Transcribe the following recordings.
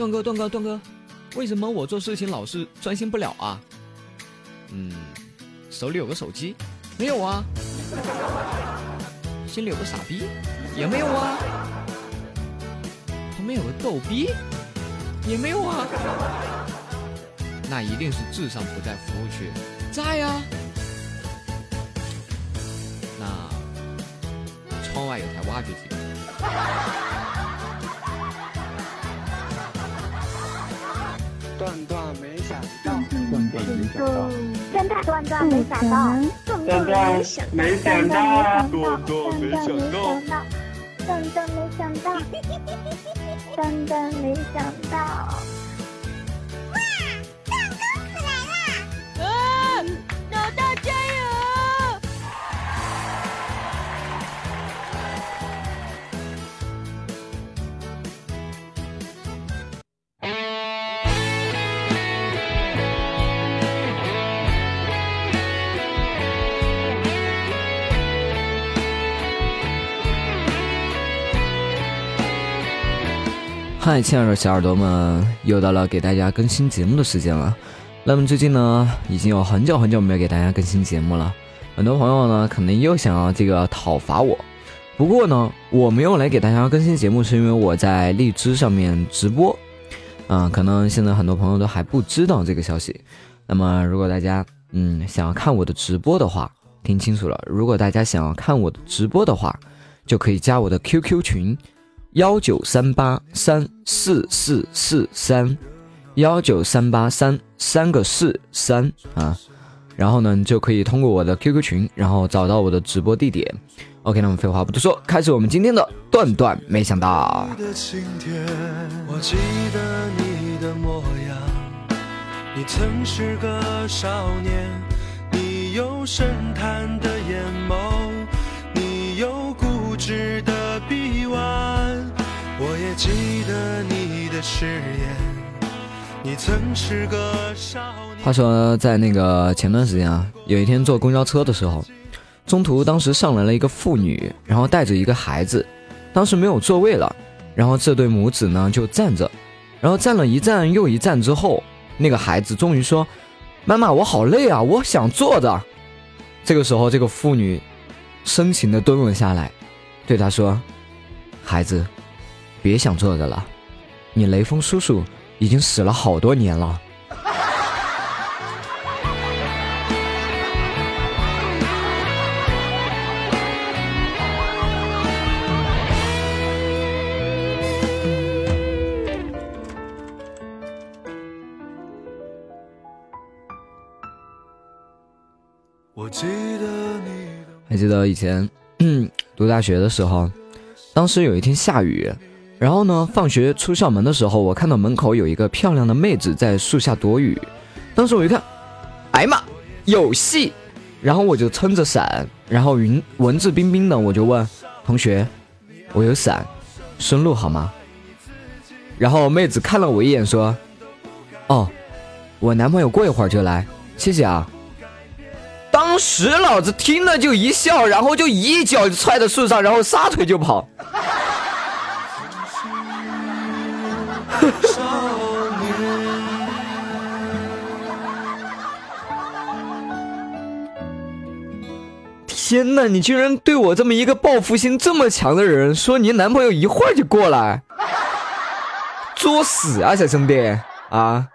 段哥，段哥，段哥，为什么我做事情老是专心不了啊？嗯，手里有个手机，没有啊？心里有个傻逼，也没有啊？旁边有个逗逼，也没有啊？那一定是智商不在服务区，在呀。那窗外有台挖掘机。段段没想到，段段没想到，真的段段没想到，段段没想到，段段没想到，段段没想到，段段没想到。嗨，亲爱的小耳朵们，又到了给大家更新节目的时间了。那么最近呢，已经有很久很久没有给大家更新节目了。很多朋友呢，可能又想要这个讨伐我。不过呢，我没有来给大家更新节目，是因为我在荔枝上面直播。啊，可能现在很多朋友都还不知道这个消息。那么，如果大家嗯想要看我的直播的话，听清楚了，如果大家想要看我的直播的话，就可以加我的 QQ 群。幺九三八三四四四三，幺九三八三三个四三啊，然后呢，你就可以通过我的 QQ 群，然后找到我的直播地点。OK，那么废话不多说，开始我们今天的段段。没想到。你曾是个少年，你有深潭的眼眸，你有固执的臂弯。我也记得你的誓言，你曾是个少年。话说，在那个前段时间啊，有一天坐公交车的时候，中途当时上来了一个妇女，然后带着一个孩子，当时没有座位了，然后这对母子呢就站着，然后站了一站又一站之后，那个孩子终于说：“妈妈，我好累啊，我想坐着。”这个时候，这个妇女深情的蹲了下来，对他说：“孩子。”别想做的了，你雷锋叔叔已经死了好多年了。我记得你，还记得以前 读大学的时候，当时有一天下雨。然后呢？放学出校门的时候，我看到门口有一个漂亮的妹子在树下躲雨。当时我一看，哎呀妈，有戏！然后我就撑着伞，然后云文质彬彬的，我就问同学：“我有伞，顺路好吗？”然后妹子看了我一眼，说：“哦，我男朋友过一会儿就来，谢谢啊。”当时老子听了就一笑，然后就一脚踹在树上，然后撒腿就跑。天哪！你居然对我这么一个报复心这么强的人说你男朋友一会儿就过来，作死啊，小兄弟啊！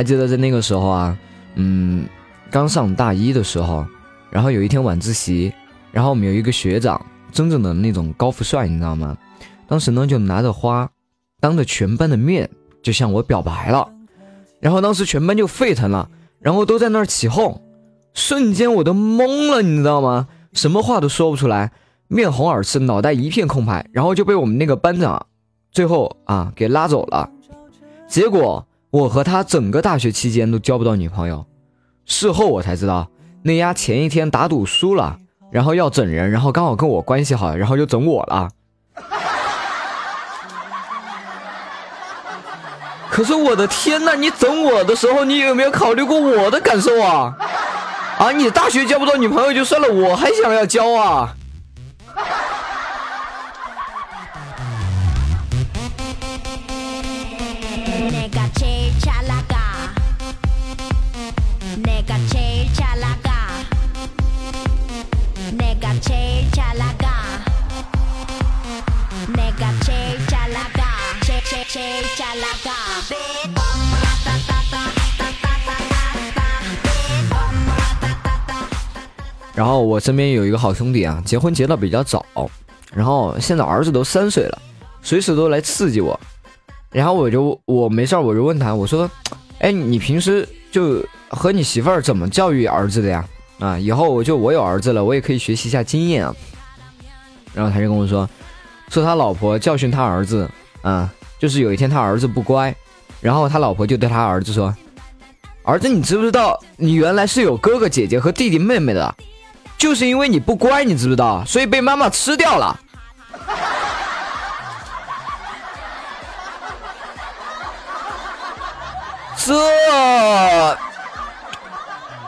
还记得在那个时候啊，嗯，刚上大一的时候，然后有一天晚自习，然后我们有一个学长，真正的那种高富帅，你知道吗？当时呢就拿着花，当着全班的面就向我表白了，然后当时全班就沸腾了，然后都在那儿起哄，瞬间我都懵了，你知道吗？什么话都说不出来，面红耳赤，脑袋一片空白，然后就被我们那个班长最后啊给拉走了，结果。我和他整个大学期间都交不到女朋友，事后我才知道，那丫前一天打赌输了，然后要整人，然后刚好跟我关系好，然后就整我了。可是我的天呐，你整我的时候，你有没有考虑过我的感受啊？啊，你大学交不到女朋友就算了，我还想要交啊！然后我身边有一个好兄弟啊，结婚结的比较早，然后现在儿子都三岁了，随时都来刺激我。然后我就我没事儿我就问他，我说：“哎，你平时就和你媳妇儿怎么教育儿子的呀？啊，以后我就我有儿子了，我也可以学习一下经验啊。”然后他就跟我说：“说他老婆教训他儿子啊，就是有一天他儿子不乖，然后他老婆就对他儿子说：‘儿子，你知不知道你原来是有哥哥姐姐和弟弟妹妹的？’”就是因为你不乖，你知不知道？所以被妈妈吃掉了。这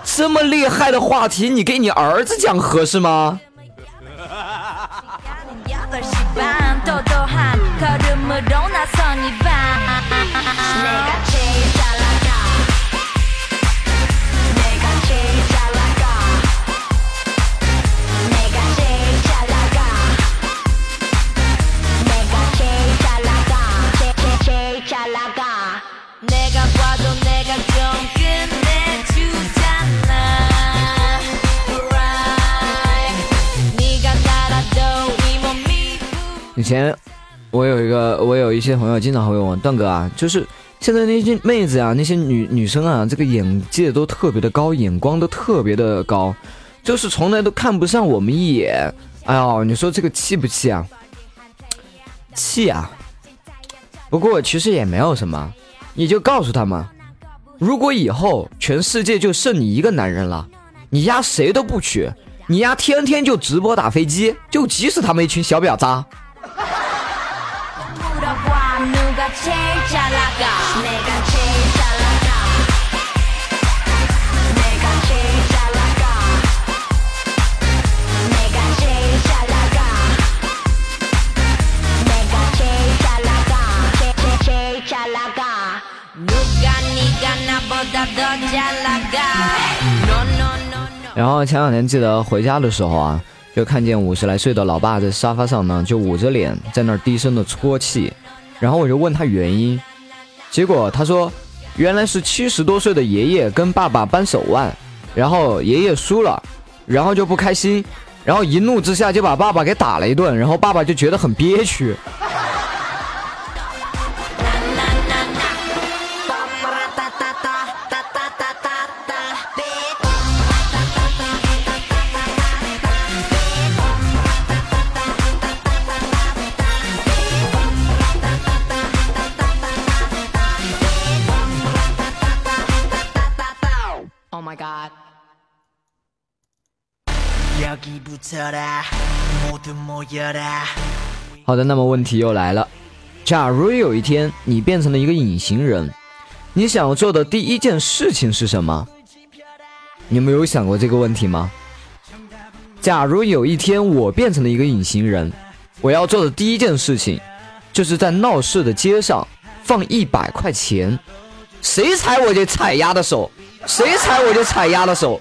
这么厉害的话题，你给你儿子讲合适吗？以前我有一个，我有一些朋友经常会问我段哥啊，就是现在那些妹子啊，那些女女生啊，这个眼界都特别的高，眼光都特别的高，就是从来都看不上我们一眼。哎呦，你说这个气不气啊？气啊！不过其实也没有什么，你就告诉他们，如果以后全世界就剩你一个男人了，你丫谁都不娶，你丫天天就直播打飞机，就急死他们一群小婊渣。然后前两天记得回家的时候啊，就看见五十来岁的老爸在沙发上呢，就捂着脸在那儿低声的啜泣。然后我就问他原因，结果他说，原来是七十多岁的爷爷跟爸爸扳手腕，然后爷爷输了，然后就不开心，然后一怒之下就把爸爸给打了一顿，然后爸爸就觉得很憋屈。好的，那么问题又来了，假如有一天你变成了一个隐形人，你想要做的第一件事情是什么？你们有想过这个问题吗？假如有一天我变成了一个隐形人，我要做的第一件事情，就是在闹市的街上放一百块钱，谁踩我就踩丫的手，谁踩我就踩丫的手。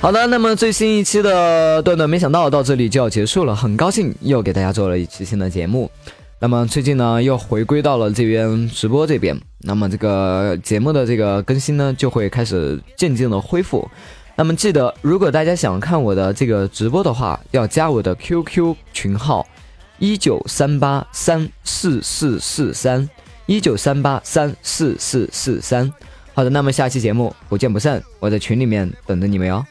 好的，那么最新一期的段段没想到到这里就要结束了，很高兴又给大家做了一期新的节目。那么最近呢又回归到了这边直播这边，那么这个节目的这个更新呢就会开始渐渐的恢复。那么记得，如果大家想看我的这个直播的话，要加我的 QQ 群号一九三八三四四四三一九三八三四四四三。好的，那么下期节目不见不散，我在群里面等着你们哟。